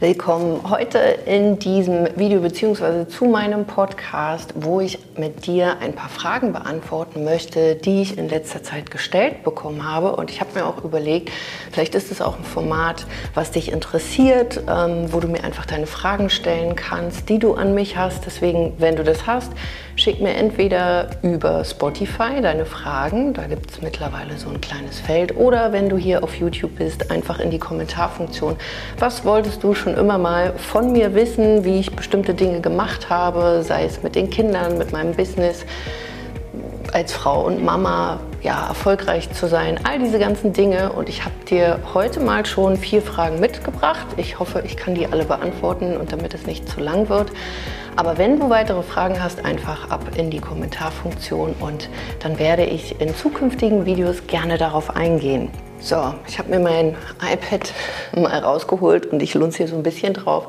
Willkommen heute in diesem Video bzw. zu meinem Podcast, wo ich mit dir ein paar Fragen beantworten möchte, die ich in letzter Zeit gestellt bekommen habe. Und ich habe mir auch überlegt, vielleicht ist es auch ein Format, was dich interessiert, ähm, wo du mir einfach deine Fragen stellen kannst, die du an mich hast. Deswegen, wenn du das hast, schick mir entweder über Spotify deine Fragen, da gibt es mittlerweile so ein kleines Feld, oder wenn du hier auf YouTube bist, einfach in die Kommentarfunktion. Was wolltest du schon immer mal von mir wissen, wie ich bestimmte Dinge gemacht habe, sei es mit den Kindern, mit meinem Business, als Frau und Mama ja, erfolgreich zu sein, all diese ganzen Dinge. Und ich habe dir heute mal schon vier Fragen mitgebracht. Ich hoffe, ich kann die alle beantworten und damit es nicht zu lang wird. Aber wenn du weitere Fragen hast, einfach ab in die Kommentarfunktion und dann werde ich in zukünftigen Videos gerne darauf eingehen. So, ich habe mir mein iPad mal rausgeholt und ich lunze hier so ein bisschen drauf.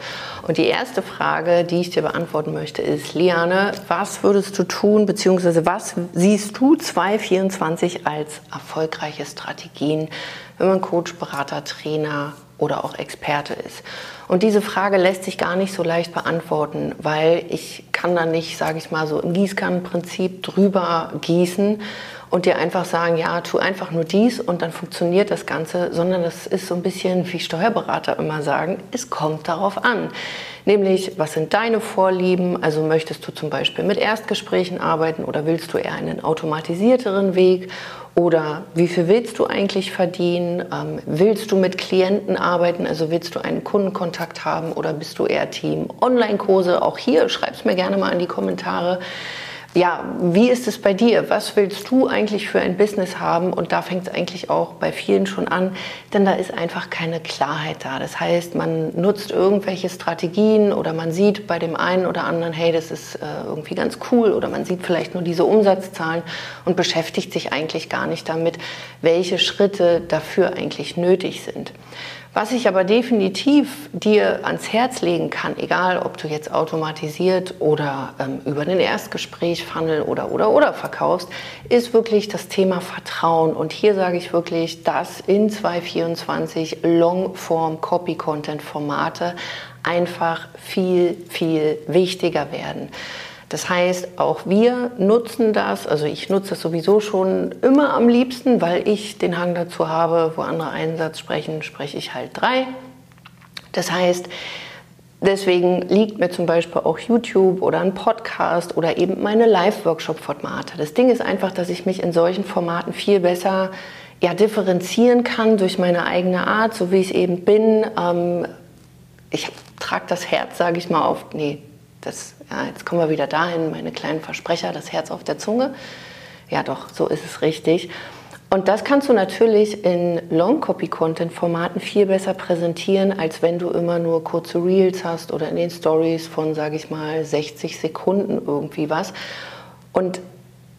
Und die erste Frage, die ich dir beantworten möchte, ist, Liane, was würdest du tun, beziehungsweise was siehst du 2024 als erfolgreiche Strategien, wenn man Coach, Berater, Trainer oder auch Experte ist? Und diese Frage lässt sich gar nicht so leicht beantworten, weil ich kann da nicht, sage ich mal, so im Gießkannenprinzip drüber gießen und dir einfach sagen, ja, tu einfach nur dies und dann funktioniert das Ganze, sondern das ist so ein bisschen, wie Steuerberater immer sagen, es kommt darauf an. Nämlich, was sind deine Vorlieben? Also möchtest du zum Beispiel mit Erstgesprächen arbeiten oder willst du eher einen automatisierteren Weg? Oder wie viel willst du eigentlich verdienen? Ähm, willst du mit Klienten arbeiten? Also willst du einen Kundenkontakt haben oder bist du eher Team Online-Kurse? Auch hier schreib es mir gerne mal in die Kommentare ja, wie ist es bei dir? Was willst du eigentlich für ein Business haben? Und da fängt es eigentlich auch bei vielen schon an, denn da ist einfach keine Klarheit da. Das heißt, man nutzt irgendwelche Strategien oder man sieht bei dem einen oder anderen, hey, das ist äh, irgendwie ganz cool oder man sieht vielleicht nur diese Umsatzzahlen und beschäftigt sich eigentlich gar nicht damit, welche Schritte dafür eigentlich nötig sind. Was ich aber definitiv dir ans Herz legen kann, egal ob du jetzt automatisiert oder ähm, über den Erstgespräch Funnel oder oder oder verkaufst, ist wirklich das Thema Vertrauen. Und hier sage ich wirklich, dass in 2024 Longform Copy Content Formate einfach viel, viel wichtiger werden. Das heißt, auch wir nutzen das, also ich nutze das sowieso schon immer am liebsten, weil ich den Hang dazu habe, wo andere einen Satz sprechen, spreche ich halt drei. Das heißt, deswegen liegt mir zum Beispiel auch YouTube oder ein Podcast oder eben meine Live-Workshop-Formate. Das Ding ist einfach, dass ich mich in solchen Formaten viel besser ja, differenzieren kann durch meine eigene Art, so wie ich eben bin. Ähm, ich trage das Herz, sage ich mal, auf, nee, das, ja, jetzt kommen wir wieder dahin, meine kleinen Versprecher, das Herz auf der Zunge. Ja, doch, so ist es richtig. Und das kannst du natürlich in Long-Copy-Content-Formaten viel besser präsentieren, als wenn du immer nur kurze Reels hast oder in den Stories von, sage ich mal, 60 Sekunden irgendwie was. Und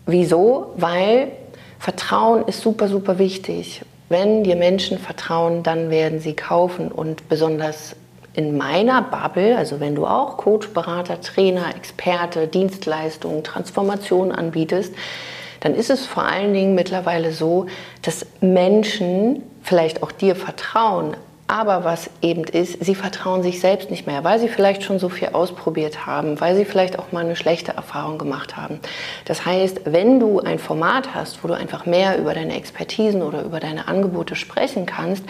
wieso? Weil Vertrauen ist super, super wichtig. Wenn dir Menschen vertrauen, dann werden sie kaufen und besonders in meiner Bubble, also wenn du auch Coach, Berater, Trainer, Experte, Dienstleistungen, Transformation anbietest, dann ist es vor allen Dingen mittlerweile so, dass Menschen vielleicht auch dir vertrauen, aber was eben ist, sie vertrauen sich selbst nicht mehr, weil sie vielleicht schon so viel ausprobiert haben, weil sie vielleicht auch mal eine schlechte Erfahrung gemacht haben. Das heißt, wenn du ein Format hast, wo du einfach mehr über deine Expertisen oder über deine Angebote sprechen kannst,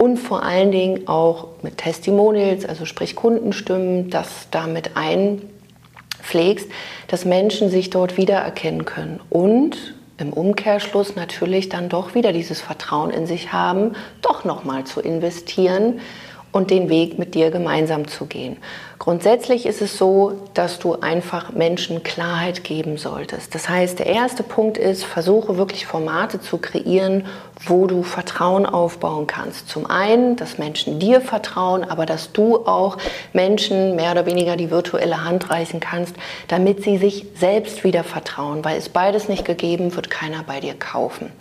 und vor allen Dingen auch mit Testimonials, also sprich Kundenstimmen, das damit einpflegst, dass Menschen sich dort wiedererkennen können und im Umkehrschluss natürlich dann doch wieder dieses Vertrauen in sich haben, doch nochmal zu investieren und den Weg mit dir gemeinsam zu gehen. Grundsätzlich ist es so, dass du einfach Menschen Klarheit geben solltest. Das heißt, der erste Punkt ist, versuche wirklich Formate zu kreieren, wo du Vertrauen aufbauen kannst. Zum einen, dass Menschen dir vertrauen, aber dass du auch Menschen mehr oder weniger die virtuelle Hand reichen kannst, damit sie sich selbst wieder vertrauen, weil es beides nicht gegeben, wird keiner bei dir kaufen.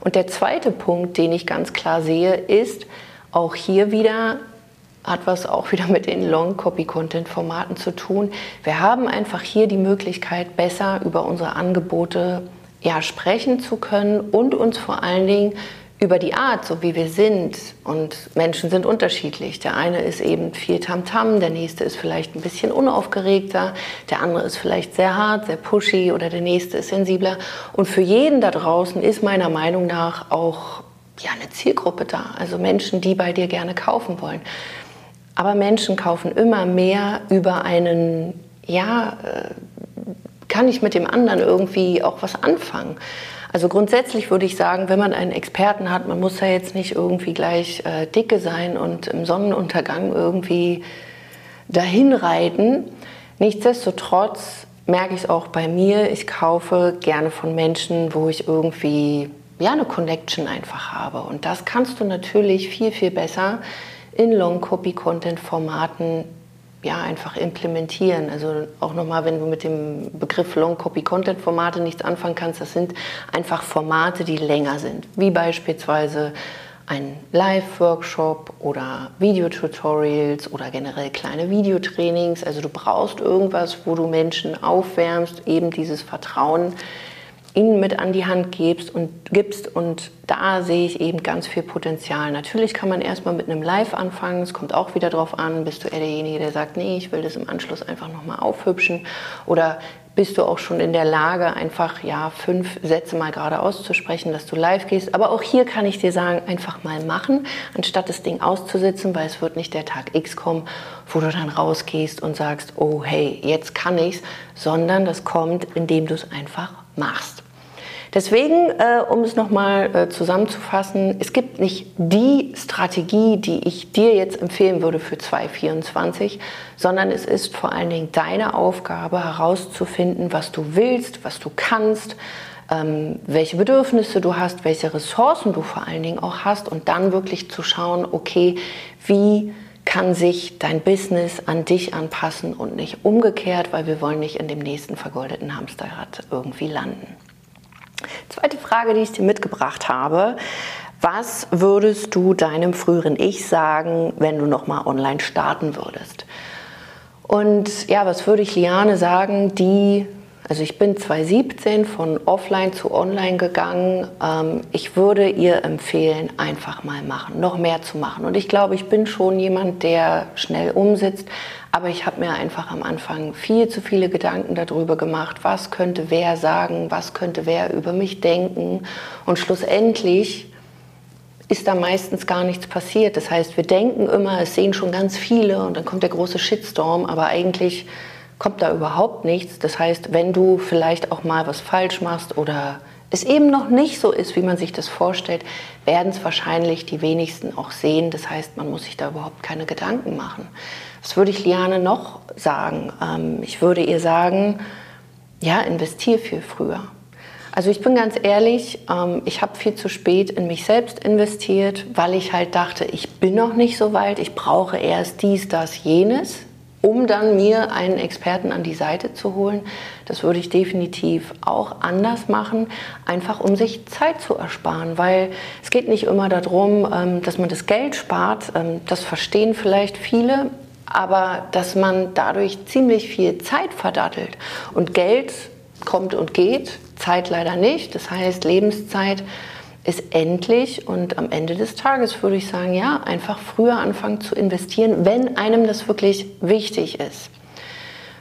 Und der zweite Punkt, den ich ganz klar sehe, ist, auch hier wieder hat was auch wieder mit den Long-Copy-Content-Formaten zu tun. Wir haben einfach hier die Möglichkeit, besser über unsere Angebote ja, sprechen zu können und uns vor allen Dingen über die Art, so wie wir sind. Und Menschen sind unterschiedlich. Der eine ist eben viel Tamtam, -Tam, der nächste ist vielleicht ein bisschen unaufgeregter, der andere ist vielleicht sehr hart, sehr pushy oder der nächste ist sensibler. Und für jeden da draußen ist meiner Meinung nach auch ja, eine Zielgruppe da. Also Menschen, die bei dir gerne kaufen wollen. Aber Menschen kaufen immer mehr über einen, ja, äh, kann ich mit dem anderen irgendwie auch was anfangen. Also grundsätzlich würde ich sagen, wenn man einen Experten hat, man muss ja jetzt nicht irgendwie gleich äh, dicke sein und im Sonnenuntergang irgendwie dahin reiten. Nichtsdestotrotz merke ich es auch bei mir, ich kaufe gerne von Menschen, wo ich irgendwie ja, eine Connection einfach habe. Und das kannst du natürlich viel, viel besser in Long-Copy-Content-Formaten ja, einfach implementieren. Also auch nochmal, wenn du mit dem Begriff Long-Copy-Content-Formate nichts anfangen kannst, das sind einfach Formate, die länger sind, wie beispielsweise ein Live-Workshop oder Videotutorials oder generell kleine Videotrainings. Also du brauchst irgendwas, wo du Menschen aufwärmst, eben dieses Vertrauen ihnen mit an die Hand gibst und gibst und da sehe ich eben ganz viel Potenzial. Natürlich kann man erstmal mit einem Live anfangen, es kommt auch wieder darauf an, bist du eher derjenige, der sagt, nee, ich will das im Anschluss einfach nochmal aufhübschen oder bist du auch schon in der Lage, einfach ja fünf Sätze mal gerade auszusprechen, dass du live gehst. Aber auch hier kann ich dir sagen, einfach mal machen, anstatt das Ding auszusitzen, weil es wird nicht der Tag X kommen, wo du dann rausgehst und sagst, oh hey, jetzt kann ich's, sondern das kommt, indem du es einfach machst. Deswegen, äh, um es nochmal äh, zusammenzufassen, es gibt nicht die Strategie, die ich dir jetzt empfehlen würde für 2024, sondern es ist vor allen Dingen deine Aufgabe herauszufinden, was du willst, was du kannst, ähm, welche Bedürfnisse du hast, welche Ressourcen du vor allen Dingen auch hast und dann wirklich zu schauen, okay, wie kann sich dein Business an dich anpassen und nicht umgekehrt, weil wir wollen nicht in dem nächsten vergoldeten Hamsterrad irgendwie landen. Zweite Frage, die ich dir mitgebracht habe. Was würdest du deinem früheren Ich sagen, wenn du nochmal online starten würdest? Und ja, was würde ich Liane sagen, die, also ich bin 2017 von offline zu online gegangen. Ähm, ich würde ihr empfehlen, einfach mal machen, noch mehr zu machen. Und ich glaube, ich bin schon jemand, der schnell umsetzt, aber ich habe mir einfach am Anfang viel zu viele Gedanken darüber gemacht, was könnte wer sagen, was könnte wer über mich denken. Und schlussendlich ist da meistens gar nichts passiert. Das heißt, wir denken immer, es sehen schon ganz viele und dann kommt der große Shitstorm, aber eigentlich kommt da überhaupt nichts. Das heißt, wenn du vielleicht auch mal was falsch machst oder es eben noch nicht so ist, wie man sich das vorstellt, werden es wahrscheinlich die wenigsten auch sehen. Das heißt, man muss sich da überhaupt keine Gedanken machen. Was würde ich Liane noch sagen? Ähm, ich würde ihr sagen, ja, investier viel früher. Also ich bin ganz ehrlich, ähm, ich habe viel zu spät in mich selbst investiert, weil ich halt dachte, ich bin noch nicht so weit, ich brauche erst dies, das, jenes, um dann mir einen Experten an die Seite zu holen. Das würde ich definitiv auch anders machen, einfach um sich Zeit zu ersparen, weil es geht nicht immer darum, ähm, dass man das Geld spart. Das verstehen vielleicht viele aber dass man dadurch ziemlich viel Zeit verdattelt. Und Geld kommt und geht, Zeit leider nicht. Das heißt, Lebenszeit ist endlich und am Ende des Tages würde ich sagen, ja, einfach früher anfangen zu investieren, wenn einem das wirklich wichtig ist.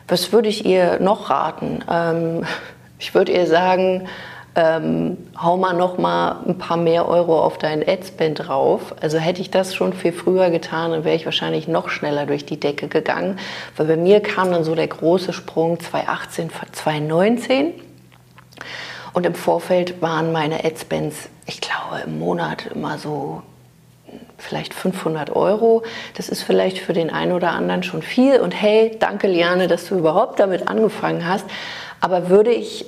Was würde ich ihr noch raten? Ähm, ich würde ihr sagen, ähm, hau mal noch mal ein paar mehr Euro auf deinen Adspend drauf. Also hätte ich das schon viel früher getan, dann wäre ich wahrscheinlich noch schneller durch die Decke gegangen. Weil bei mir kam dann so der große Sprung 2018, 2019. Und im Vorfeld waren meine Adspends, ich glaube, im Monat immer so vielleicht 500 Euro. Das ist vielleicht für den einen oder anderen schon viel. Und hey, danke Liane, dass du überhaupt damit angefangen hast. Aber würde ich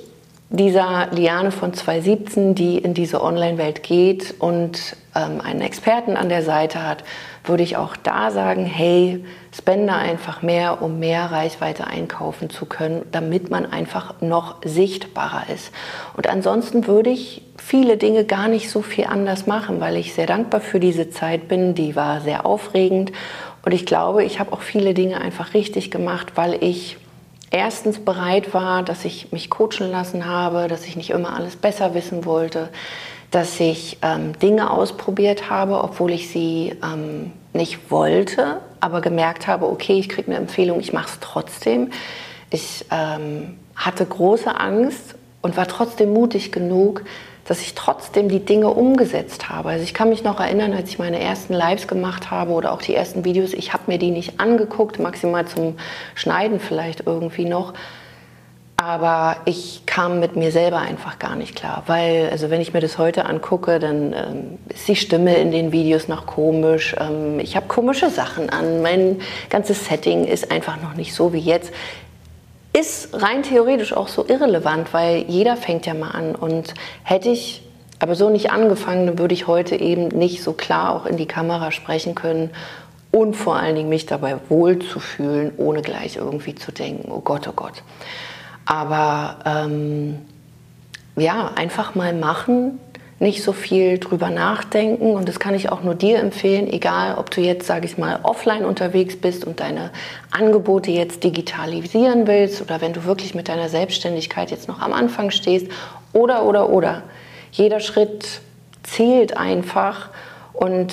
dieser Liane von 2017, die in diese Online-Welt geht und ähm, einen Experten an der Seite hat, würde ich auch da sagen, hey, spende einfach mehr, um mehr Reichweite einkaufen zu können, damit man einfach noch sichtbarer ist. Und ansonsten würde ich viele Dinge gar nicht so viel anders machen, weil ich sehr dankbar für diese Zeit bin. Die war sehr aufregend und ich glaube, ich habe auch viele Dinge einfach richtig gemacht, weil ich erstens bereit war, dass ich mich coachen lassen habe, dass ich nicht immer alles besser wissen wollte, dass ich ähm, Dinge ausprobiert habe, obwohl ich sie ähm, nicht wollte, aber gemerkt habe, okay, ich kriege eine Empfehlung, ich mache es trotzdem. Ich ähm, hatte große Angst und war trotzdem mutig genug, dass ich trotzdem die Dinge umgesetzt habe. Also ich kann mich noch erinnern, als ich meine ersten Lives gemacht habe oder auch die ersten Videos, ich habe mir die nicht angeguckt, maximal zum Schneiden vielleicht irgendwie noch. Aber ich kam mit mir selber einfach gar nicht klar, weil, also wenn ich mir das heute angucke, dann ähm, ist die Stimme in den Videos noch komisch. Ähm, ich habe komische Sachen an. Mein ganzes Setting ist einfach noch nicht so wie jetzt. Ist rein theoretisch auch so irrelevant, weil jeder fängt ja mal an. Und hätte ich aber so nicht angefangen, dann würde ich heute eben nicht so klar auch in die Kamera sprechen können und vor allen Dingen mich dabei wohlzufühlen, ohne gleich irgendwie zu denken, oh Gott, oh Gott. Aber ähm, ja, einfach mal machen, nicht so viel drüber nachdenken. Und das kann ich auch nur dir empfehlen, egal ob du jetzt, sage ich mal, offline unterwegs bist und deine Angebote jetzt digitalisieren willst oder wenn du wirklich mit deiner Selbstständigkeit jetzt noch am Anfang stehst oder, oder, oder. Jeder Schritt zählt einfach und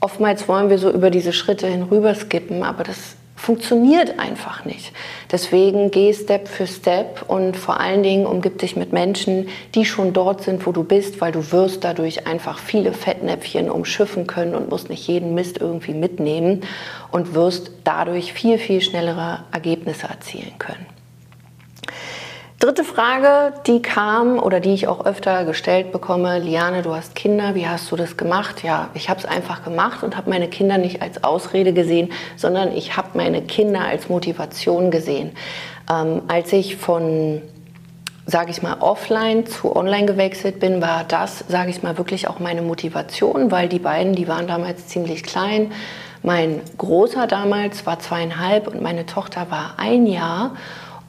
oftmals wollen wir so über diese Schritte hinüber skippen, aber das funktioniert einfach nicht. Deswegen geh Step für Step und vor allen Dingen umgib dich mit Menschen, die schon dort sind, wo du bist, weil du wirst dadurch einfach viele Fettnäpfchen umschiffen können und musst nicht jeden Mist irgendwie mitnehmen und wirst dadurch viel, viel schnellere Ergebnisse erzielen können. Dritte Frage, die kam oder die ich auch öfter gestellt bekomme, Liane, du hast Kinder, wie hast du das gemacht? Ja, ich habe es einfach gemacht und habe meine Kinder nicht als Ausrede gesehen, sondern ich habe meine Kinder als Motivation gesehen. Ähm, als ich von sage ich mal, offline zu online gewechselt bin, war das, sage ich mal, wirklich auch meine Motivation, weil die beiden, die waren damals ziemlich klein. Mein Großer damals war zweieinhalb und meine Tochter war ein Jahr.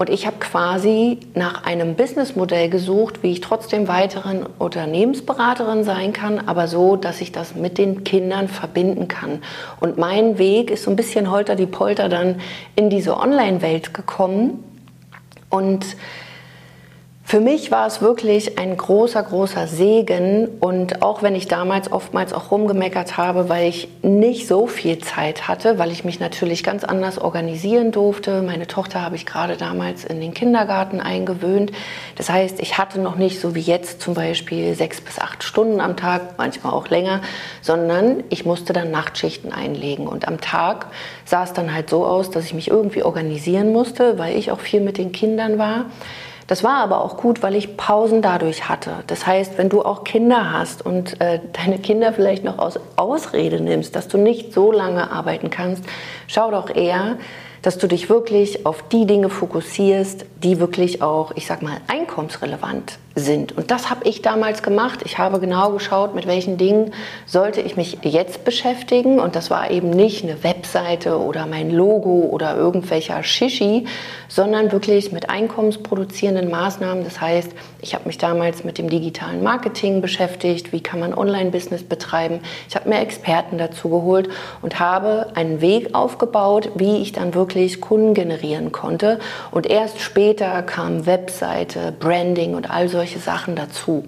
Und ich habe quasi nach einem Businessmodell gesucht, wie ich trotzdem weiteren Unternehmensberaterin sein kann, aber so, dass ich das mit den Kindern verbinden kann. Und mein Weg ist so ein bisschen holter die Polter dann in diese Online-Welt gekommen. Und für mich war es wirklich ein großer, großer Segen und auch wenn ich damals oftmals auch rumgemeckert habe, weil ich nicht so viel Zeit hatte, weil ich mich natürlich ganz anders organisieren durfte. Meine Tochter habe ich gerade damals in den Kindergarten eingewöhnt. Das heißt, ich hatte noch nicht so wie jetzt zum Beispiel sechs bis acht Stunden am Tag, manchmal auch länger, sondern ich musste dann Nachtschichten einlegen und am Tag sah es dann halt so aus, dass ich mich irgendwie organisieren musste, weil ich auch viel mit den Kindern war. Das war aber auch gut, weil ich Pausen dadurch hatte. Das heißt, wenn du auch Kinder hast und äh, deine Kinder vielleicht noch aus Ausrede nimmst, dass du nicht so lange arbeiten kannst, schau doch eher, dass du dich wirklich auf die Dinge fokussierst, die wirklich auch, ich sag mal, einkommensrelevant sind. Und das habe ich damals gemacht. Ich habe genau geschaut, mit welchen Dingen sollte ich mich jetzt beschäftigen. Und das war eben nicht eine Webseite oder mein Logo oder irgendwelcher Shishi, sondern wirklich mit einkommensproduzierenden Maßnahmen. Das heißt, ich habe mich damals mit dem digitalen Marketing beschäftigt. Wie kann man Online-Business betreiben? Ich habe mir Experten dazu geholt und habe einen Weg aufgebaut, wie ich dann wirklich Kunden generieren konnte. Und erst später kam Webseite, Branding und all solche Sachen dazu.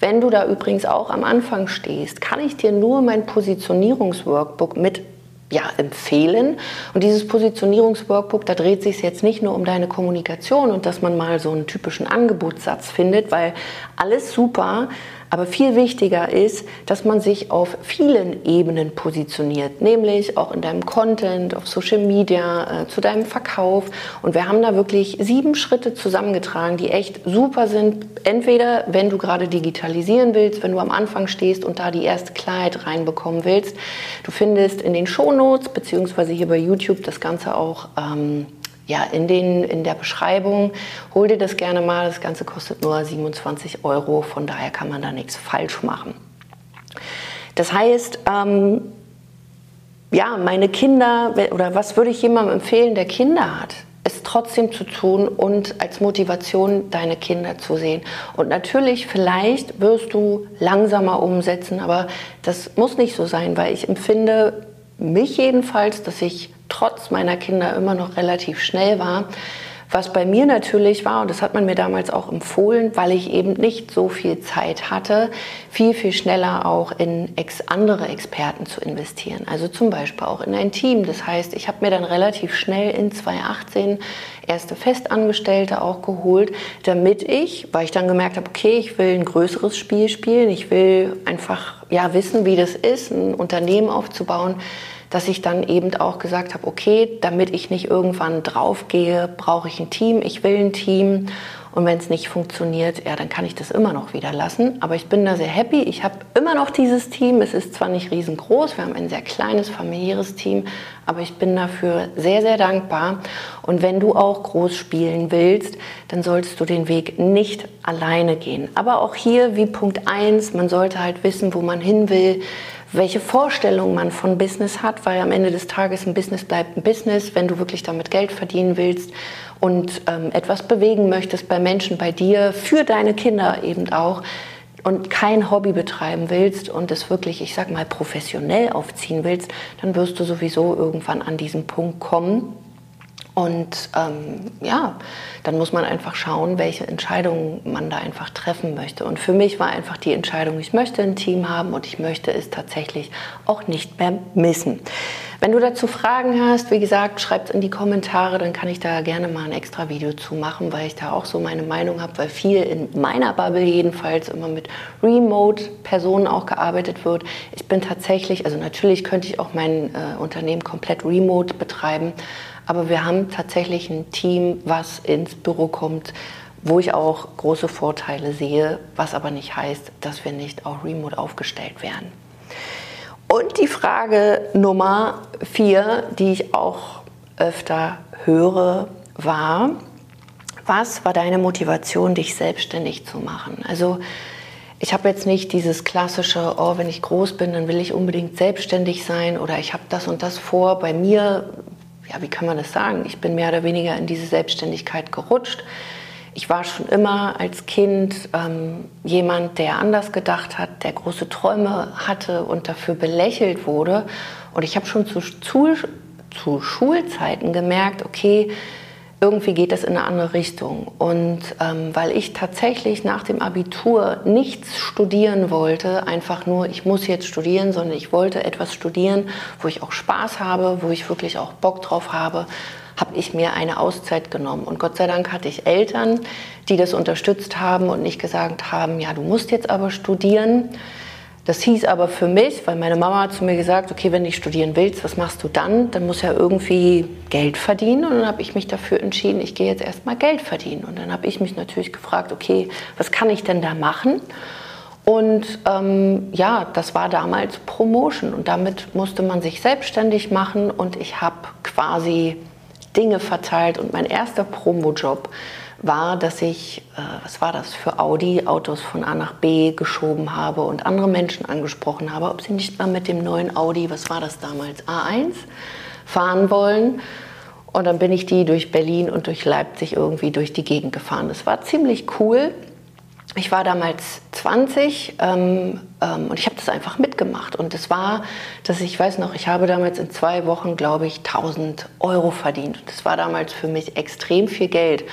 Wenn du da übrigens auch am Anfang stehst, kann ich dir nur mein Positionierungsworkbook mit ja, empfehlen. Und dieses Positionierungsworkbook, da dreht sich jetzt nicht nur um deine Kommunikation und dass man mal so einen typischen Angebotssatz findet, weil alles super, aber viel wichtiger ist, dass man sich auf vielen Ebenen positioniert, nämlich auch in deinem Content, auf Social Media, äh, zu deinem Verkauf. Und wir haben da wirklich sieben Schritte zusammengetragen, die echt super sind. Entweder, wenn du gerade digitalisieren willst, wenn du am Anfang stehst und da die erste Klarheit reinbekommen willst. Du findest in den Shownotes beziehungsweise hier bei YouTube das Ganze auch ähm, ja, in, den, in der Beschreibung. Hol dir das gerne mal. Das Ganze kostet nur 27 Euro. Von daher kann man da nichts falsch machen. Das heißt, ähm, ja, meine Kinder, oder was würde ich jemandem empfehlen, der Kinder hat? es trotzdem zu tun und als Motivation deine Kinder zu sehen. Und natürlich, vielleicht wirst du langsamer umsetzen, aber das muss nicht so sein, weil ich empfinde mich jedenfalls, dass ich trotz meiner Kinder immer noch relativ schnell war, Was bei mir natürlich war, und das hat man mir damals auch empfohlen, weil ich eben nicht so viel Zeit hatte, viel, viel schneller auch in ex andere Experten zu investieren. Also zum Beispiel auch in ein Team. Das heißt, ich habe mir dann relativ schnell in 2018 erste Festangestellte auch geholt, damit ich, weil ich dann gemerkt habe, okay, ich will ein größeres Spiel spielen, ich will einfach ja, wissen, wie das ist, ein Unternehmen aufzubauen, dass ich dann eben auch gesagt habe, okay, damit ich nicht irgendwann draufgehe, brauche ich ein Team, ich will ein Team. Und wenn es nicht funktioniert, ja, dann kann ich das immer noch wieder lassen. Aber ich bin da sehr happy. Ich habe immer noch dieses Team. Es ist zwar nicht riesengroß, wir haben ein sehr kleines familiäres Team, aber ich bin dafür sehr, sehr dankbar. Und wenn du auch groß spielen willst, dann solltest du den Weg nicht alleine gehen. Aber auch hier wie Punkt 1, man sollte halt wissen, wo man hin will welche Vorstellung man von Business hat, weil am Ende des Tages ein Business bleibt ein Business, wenn du wirklich damit Geld verdienen willst und ähm, etwas bewegen möchtest bei Menschen, bei dir, für deine Kinder eben auch und kein Hobby betreiben willst und es wirklich, ich sag mal, professionell aufziehen willst, dann wirst du sowieso irgendwann an diesen Punkt kommen, und ähm, ja, dann muss man einfach schauen, welche Entscheidungen man da einfach treffen möchte. Und für mich war einfach die Entscheidung, ich möchte ein Team haben und ich möchte es tatsächlich auch nicht mehr missen. Wenn du dazu Fragen hast, wie gesagt, schreib es in die Kommentare, dann kann ich da gerne mal ein extra Video zu machen, weil ich da auch so meine Meinung habe, weil viel in meiner Bubble jedenfalls immer mit Remote-Personen auch gearbeitet wird. Ich bin tatsächlich, also natürlich könnte ich auch mein äh, Unternehmen komplett remote betreiben, aber wir haben tatsächlich ein Team, was ins Büro kommt, wo ich auch große Vorteile sehe, was aber nicht heißt, dass wir nicht auch remote aufgestellt werden. Und die Frage Nummer vier, die ich auch öfter höre, war, was war deine Motivation, dich selbstständig zu machen? Also ich habe jetzt nicht dieses klassische, oh, wenn ich groß bin, dann will ich unbedingt selbstständig sein oder ich habe das und das vor. Bei mir ja, wie kann man das sagen? Ich bin mehr oder weniger in diese Selbstständigkeit gerutscht. Ich war schon immer als Kind ähm, jemand, der anders gedacht hat, der große Träume hatte und dafür belächelt wurde. Und ich habe schon zu, zu, zu Schulzeiten gemerkt, okay, irgendwie geht das in eine andere Richtung. Und ähm, weil ich tatsächlich nach dem Abitur nichts studieren wollte, einfach nur, ich muss jetzt studieren, sondern ich wollte etwas studieren, wo ich auch Spaß habe, wo ich wirklich auch Bock drauf habe, habe ich mir eine Auszeit genommen. Und Gott sei Dank hatte ich Eltern, die das unterstützt haben und nicht gesagt haben, ja, du musst jetzt aber studieren das hieß aber für mich, weil meine Mama hat zu mir gesagt, okay, wenn du studieren willst, was machst du dann? Dann muss ja irgendwie Geld verdienen. Und dann habe ich mich dafür entschieden, ich gehe jetzt erstmal Geld verdienen. Und dann habe ich mich natürlich gefragt, okay, was kann ich denn da machen? Und ähm, ja, das war damals Promotion und damit musste man sich selbstständig machen und ich habe quasi Dinge verteilt und mein erster Promo-Job war, dass ich, äh, was war das, für Audi Autos von A nach B geschoben habe und andere Menschen angesprochen habe, ob sie nicht mal mit dem neuen Audi, was war das damals, A1, fahren wollen. Und dann bin ich die durch Berlin und durch Leipzig irgendwie durch die Gegend gefahren. Das war ziemlich cool. Ich war damals 20 ähm, ähm, und ich habe das einfach mitgemacht. Und es war, dass ich weiß noch, ich habe damals in zwei Wochen, glaube ich, 1000 Euro verdient. Das war damals für mich extrem viel Geld.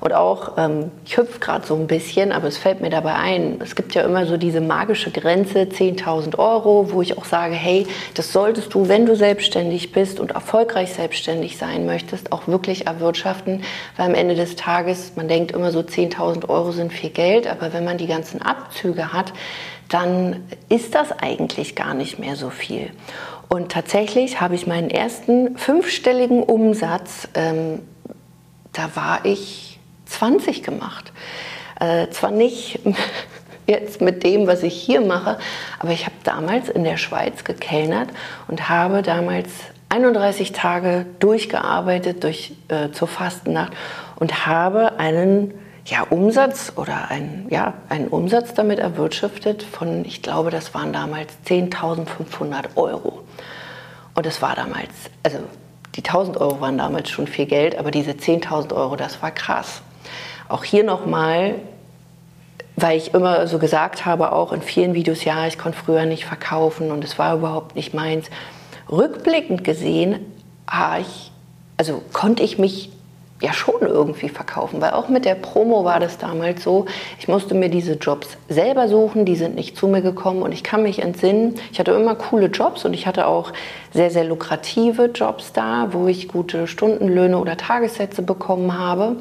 Und auch, ähm, ich hüpfe gerade so ein bisschen, aber es fällt mir dabei ein, es gibt ja immer so diese magische Grenze, 10.000 Euro, wo ich auch sage, hey, das solltest du, wenn du selbstständig bist und erfolgreich selbstständig sein möchtest, auch wirklich erwirtschaften, weil am Ende des Tages, man denkt immer so, 10.000 Euro sind viel Geld, aber wenn man die ganzen Abzüge hat, dann ist das eigentlich gar nicht mehr so viel. Und tatsächlich habe ich meinen ersten fünfstelligen Umsatz, ähm, da war ich 20 gemacht. Äh, zwar nicht jetzt mit dem, was ich hier mache, aber ich habe damals in der Schweiz gekellnert und habe damals 31 Tage durchgearbeitet durch, äh, zur Fastennacht und habe einen ja, Umsatz oder ein, ja, einen Umsatz damit erwirtschaftet von, ich glaube, das waren damals 10.500 Euro. Und das war damals, also die 1.000 Euro waren damals schon viel Geld, aber diese 10.000 Euro, das war krass. Auch hier nochmal, weil ich immer so gesagt habe, auch in vielen Videos, ja, ich konnte früher nicht verkaufen und es war überhaupt nicht meins. Rückblickend gesehen, ich, also konnte ich mich ja schon irgendwie verkaufen, weil auch mit der Promo war das damals so, ich musste mir diese Jobs selber suchen, die sind nicht zu mir gekommen und ich kann mich entsinnen, ich hatte immer coole Jobs und ich hatte auch sehr, sehr lukrative Jobs da, wo ich gute Stundenlöhne oder Tagessätze bekommen habe.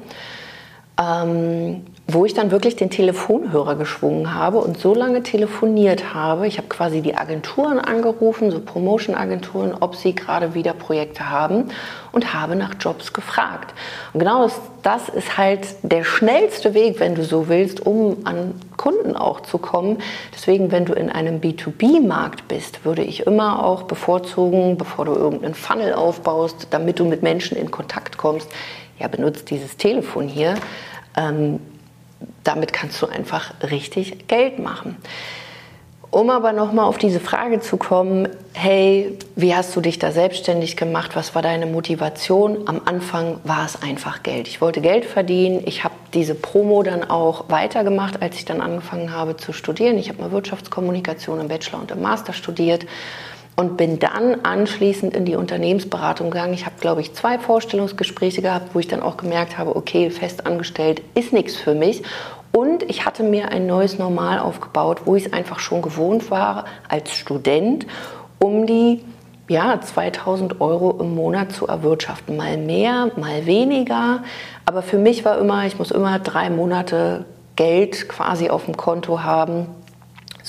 Ähm, wo ich dann wirklich den Telefonhörer geschwungen habe und so lange telefoniert habe. Ich habe quasi die Agenturen angerufen, so Promotion-Agenturen, ob sie gerade wieder Projekte haben und habe nach Jobs gefragt. Und genau das, ist halt der schnellste Weg, wenn du so willst, um an Kunden auch zu kommen. Deswegen, wenn du in einem B2B-Markt bist, würde ich immer auch bevorzugen, bevor du irgendeinen Funnel aufbaust, damit du mit Menschen in Kontakt kommst, ja, benutzt dieses Telefon hier. Ähm, damit kannst du einfach richtig Geld machen. Um aber nochmal auf diese Frage zu kommen, hey, wie hast du dich da selbstständig gemacht? Was war deine Motivation? Am Anfang war es einfach Geld. Ich wollte Geld verdienen. Ich habe diese Promo dann auch weitergemacht, als ich dann angefangen habe zu studieren. Ich habe mal Wirtschaftskommunikation im Bachelor und im Master studiert und bin dann anschließend in die Unternehmensberatung gegangen. Ich habe, glaube ich, zwei Vorstellungsgespräche gehabt, wo ich dann auch gemerkt habe, okay, festangestellt ist nichts für mich. Und ich hatte mir ein neues Normal aufgebaut, wo ich es einfach schon gewohnt war, als Student um die ja, 2000 Euro im Monat zu erwirtschaften. Mal mehr, mal weniger. Aber für mich war immer, ich muss immer drei Monate Geld quasi auf dem Konto haben,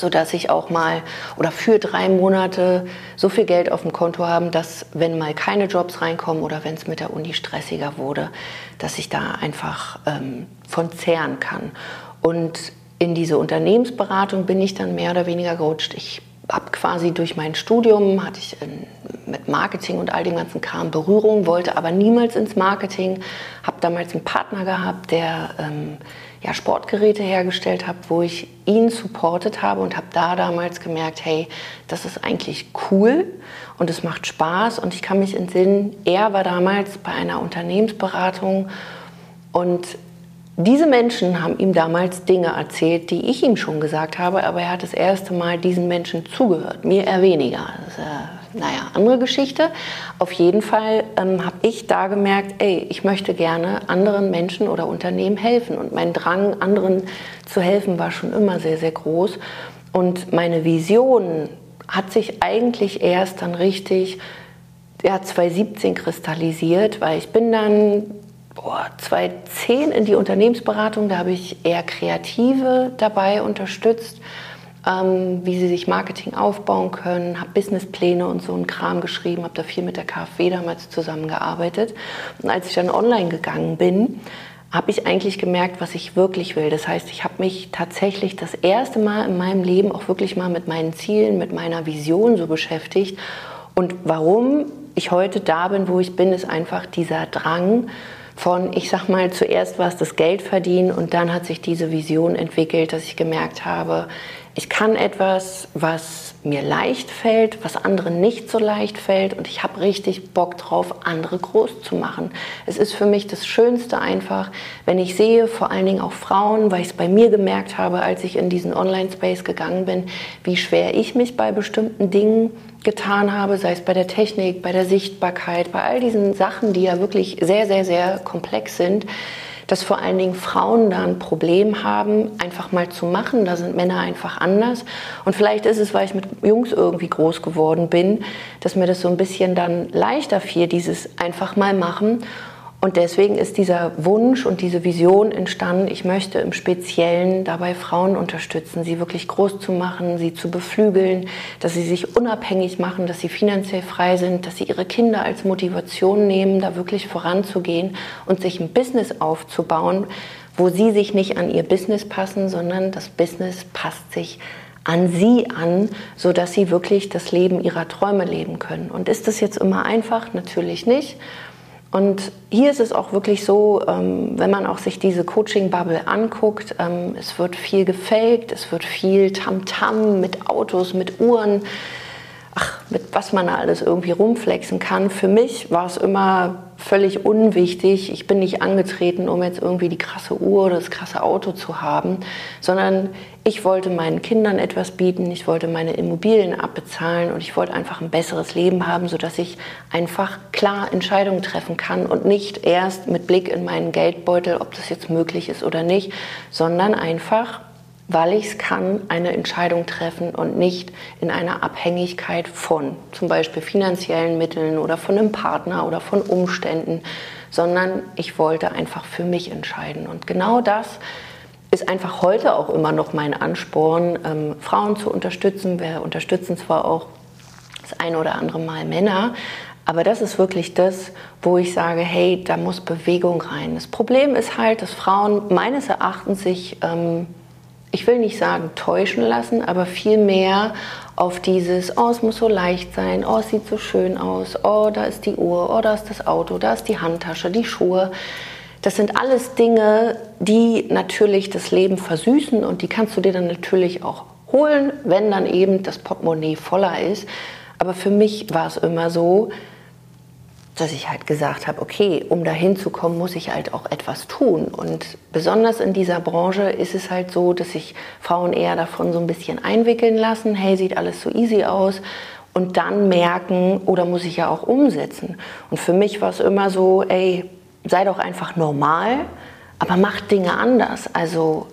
so dass ich auch mal oder für drei Monate so viel Geld auf dem Konto haben, dass wenn mal keine Jobs reinkommen oder wenn es mit der Uni stressiger wurde, dass ich da einfach ähm, von zehren kann. Und in diese Unternehmensberatung bin ich dann mehr oder weniger gerutscht. Ich habe quasi durch mein Studium, hatte ich in, mit Marketing und all dem ganzen Kram Berührung, wollte aber niemals ins Marketing. Habe damals einen Partner gehabt, der ähm, ja, Sportgeräte hergestellt hat, wo ich ihn supportet habe und habe da damals gemerkt, hey, das ist eigentlich cool und es macht Spaß und ich kann mich entsinnen, er war damals bei einer Unternehmensberatung und diese Menschen haben ihm damals Dinge erzählt, die ich ihm schon gesagt habe, aber er hat das erste Mal diesen Menschen zugehört, mir eher weniger. Das äh, naja, andere Geschichte. Auf jeden Fall ähm, habe ich da gemerkt, ey, ich möchte gerne anderen Menschen oder Unternehmen helfen und mein Drang, anderen zu helfen, war schon immer sehr, sehr groß. Und meine Vision hat sich eigentlich erst dann richtig ja, 2017 kristallisiert, weil ich bin dann boah, 2010 in die Unternehmensberatung, da habe ich eher Kreative dabei unterstützt, ähm, wie sie sich Marketing aufbauen können, habe Businesspläne und so einen Kram geschrieben, habe da viel mit der KfW damals zusammengearbeitet. Und als ich dann online gegangen bin, habe ich eigentlich gemerkt, was ich wirklich will. Das heißt, ich habe mich tatsächlich das erste Mal in meinem Leben auch wirklich mal mit meinen Zielen, mit meiner Vision so beschäftigt. Und warum ich heute da bin, wo ich bin, ist einfach dieser Drang, von, ich sag mal, zuerst war es das Geld verdienen und dann hat sich diese Vision entwickelt, dass ich gemerkt habe, ich kann etwas, was mir leicht fällt, was anderen nicht so leicht fällt und ich habe richtig Bock drauf, andere groß zu machen. Es ist für mich das Schönste einfach, wenn ich sehe, vor allen Dingen auch Frauen, weil ich es bei mir gemerkt habe, als ich in diesen Online-Space gegangen bin, wie schwer ich mich bei bestimmten Dingen getan habe, sei es bei der Technik, bei der Sichtbarkeit, bei all diesen Sachen, die ja wirklich sehr, sehr, sehr komplex sind, dass vor allen Dingen Frauen da ein Problem haben, einfach mal zu machen. Da sind Männer einfach anders. Und vielleicht ist es, weil ich mit Jungs irgendwie groß geworden bin, dass mir das so ein bisschen dann leichter fiel, dieses einfach mal machen. Und deswegen ist dieser Wunsch und diese Vision entstanden, ich möchte im Speziellen dabei Frauen unterstützen, sie wirklich groß zu machen, sie zu beflügeln, dass sie sich unabhängig machen, dass sie finanziell frei sind, dass sie ihre Kinder als Motivation nehmen, da wirklich voranzugehen und sich ein Business aufzubauen, wo sie sich nicht an ihr Business passen, sondern das Business passt sich an sie an, sodass sie wirklich das Leben ihrer Träume leben können. Und ist das jetzt immer einfach? Natürlich nicht. Und hier ist es auch wirklich so, ähm, wenn man auch sich diese Coaching-Bubble anguckt, ähm, es wird viel gefaked, es wird viel Tamtam -Tam mit Autos, mit Uhren. ach, mit was man alles irgendwie rumflexen kann. Für mich war es immer völlig unwichtig. Ich bin nicht angetreten, um jetzt irgendwie die krasse Uhr oder das krasse Auto zu haben, sondern ich wollte meinen Kindern etwas bieten, ich wollte meine Immobilien abbezahlen und ich wollte einfach ein besseres Leben haben, sodass ich einfach klar Entscheidungen treffen kann und nicht erst mit Blick in meinen Geldbeutel, ob das jetzt möglich ist oder nicht, sondern einfach weil ich es kann, eine Entscheidung treffen und nicht in einer Abhängigkeit von zum Beispiel finanziellen Mitteln oder von einem Partner oder von Umständen, sondern ich wollte einfach für mich entscheiden. Und genau das ist einfach heute auch immer noch mein Ansporn, ähm, Frauen zu unterstützen. Wir unterstützen zwar auch das ein oder andere Mal Männer, aber das ist wirklich das, wo ich sage, hey, da muss Bewegung rein. Das Problem ist halt, dass Frauen meines Erachtens sich ähm, ich will nicht sagen täuschen lassen, aber vielmehr auf dieses, oh, es muss so leicht sein, oh, es sieht so schön aus, oh, da ist die Uhr, oh, da ist das Auto, da ist die Handtasche, die Schuhe. Das sind alles Dinge, die natürlich das Leben versüßen und die kannst du dir dann natürlich auch holen, wenn dann eben das Portemonnaie voller ist. Aber für mich war es immer so, dass ich halt gesagt habe, okay, um da hinzukommen, muss ich halt auch etwas tun. Und besonders in dieser Branche ist es halt so, dass sich Frauen eher davon so ein bisschen einwickeln lassen, hey, sieht alles so easy aus. Und dann merken, oder muss ich ja auch umsetzen. Und für mich war es immer so, ey, sei doch einfach normal, aber mach Dinge anders. Also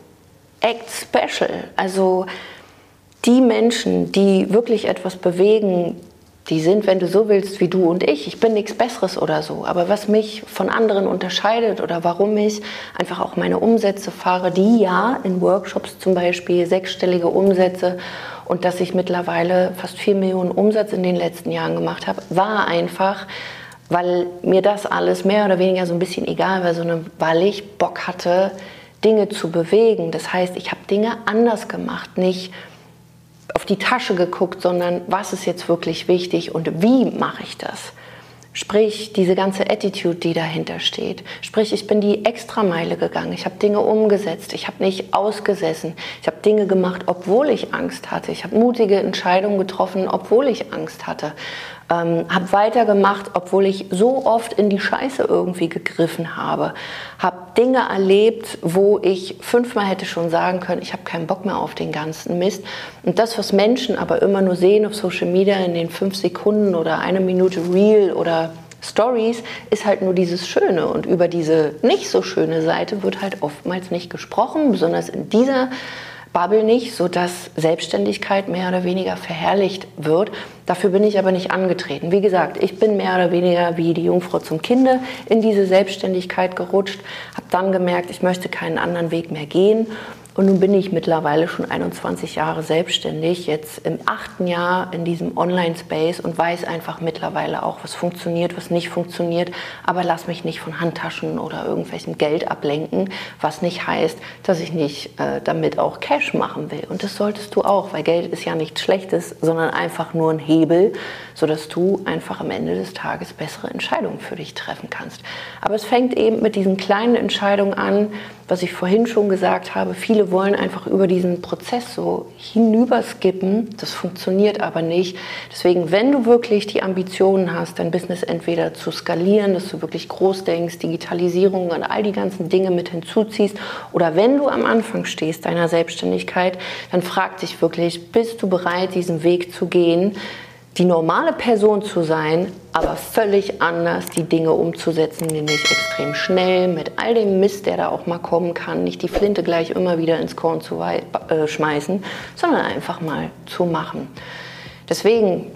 act special. Also die Menschen, die wirklich etwas bewegen, die sind, wenn du so willst, wie du und ich. Ich bin nichts Besseres oder so. Aber was mich von anderen unterscheidet oder warum ich einfach auch meine Umsätze fahre, die ja in Workshops zum Beispiel sechsstellige Umsätze und dass ich mittlerweile fast vier Millionen Umsatz in den letzten Jahren gemacht habe, war einfach, weil mir das alles mehr oder weniger so ein bisschen egal war, sondern weil ich Bock hatte, Dinge zu bewegen. Das heißt, ich habe Dinge anders gemacht, nicht auf die Tasche geguckt, sondern was ist jetzt wirklich wichtig und wie mache ich das? Sprich, diese ganze Attitude, die dahinter steht. Sprich, ich bin die Extrameile gegangen. Ich habe Dinge umgesetzt. Ich habe nicht ausgesessen. Ich habe Dinge gemacht, obwohl ich Angst hatte. Ich habe mutige Entscheidungen getroffen, obwohl ich Angst hatte. Ähm, habe weitergemacht, obwohl ich so oft in die Scheiße irgendwie gegriffen habe. Habe Dinge erlebt, wo ich fünfmal hätte schon sagen können, ich habe keinen Bock mehr auf den ganzen Mist. Und das, was Menschen aber immer nur sehen auf Social Media in den fünf Sekunden oder eine Minute Real oder Stories, ist halt nur dieses Schöne. Und über diese nicht so schöne Seite wird halt oftmals nicht gesprochen, besonders in dieser Bubble nicht, sodass Selbstständigkeit mehr oder weniger verherrlicht wird. Dafür bin ich aber nicht angetreten. Wie gesagt, ich bin mehr oder weniger wie die Jungfrau zum Kinde in diese Selbstständigkeit gerutscht, habe dann gemerkt, ich möchte keinen anderen Weg mehr gehen und nun bin ich mittlerweile schon 21 Jahre selbstständig, jetzt im achten Jahr in diesem Online-Space und weiß einfach mittlerweile auch, was funktioniert, was nicht funktioniert. Aber lass mich nicht von Handtaschen oder irgendwelchem Geld ablenken, was nicht heißt, dass ich nicht äh, damit auch Cash machen will. Und das solltest du auch, weil Geld ist ja nichts Schlechtes, sondern einfach nur ein Hebel, sodass du einfach am Ende des Tages bessere Entscheidungen für dich treffen kannst. Aber es fängt eben mit diesen kleinen Entscheidungen an, was ich vorhin schon gesagt habe, viele wollen einfach über diesen Prozess so hinüberskippen. Das funktioniert aber nicht. Deswegen, wenn du wirklich die Ambitionen hast, dein Business entweder zu skalieren, dass du wirklich groß denkst, Digitalisierung und all die ganzen Dinge mit hinzuziehst, oder wenn du am Anfang stehst deiner Selbstständigkeit, dann frag dich wirklich, bist du bereit, diesen Weg zu gehen? Die normale Person zu sein, aber völlig anders die Dinge umzusetzen, nämlich extrem schnell mit all dem Mist, der da auch mal kommen kann, nicht die Flinte gleich immer wieder ins Korn zu äh, schmeißen, sondern einfach mal zu machen. Deswegen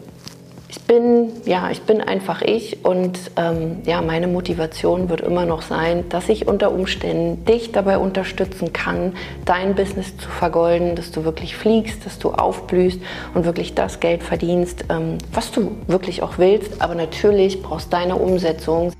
ich bin, ja, ich bin einfach ich und ähm, ja, meine Motivation wird immer noch sein, dass ich unter Umständen dich dabei unterstützen kann, dein Business zu vergolden, dass du wirklich fliegst, dass du aufblühst und wirklich das Geld verdienst, ähm, was du wirklich auch willst. Aber natürlich brauchst deine Umsetzung.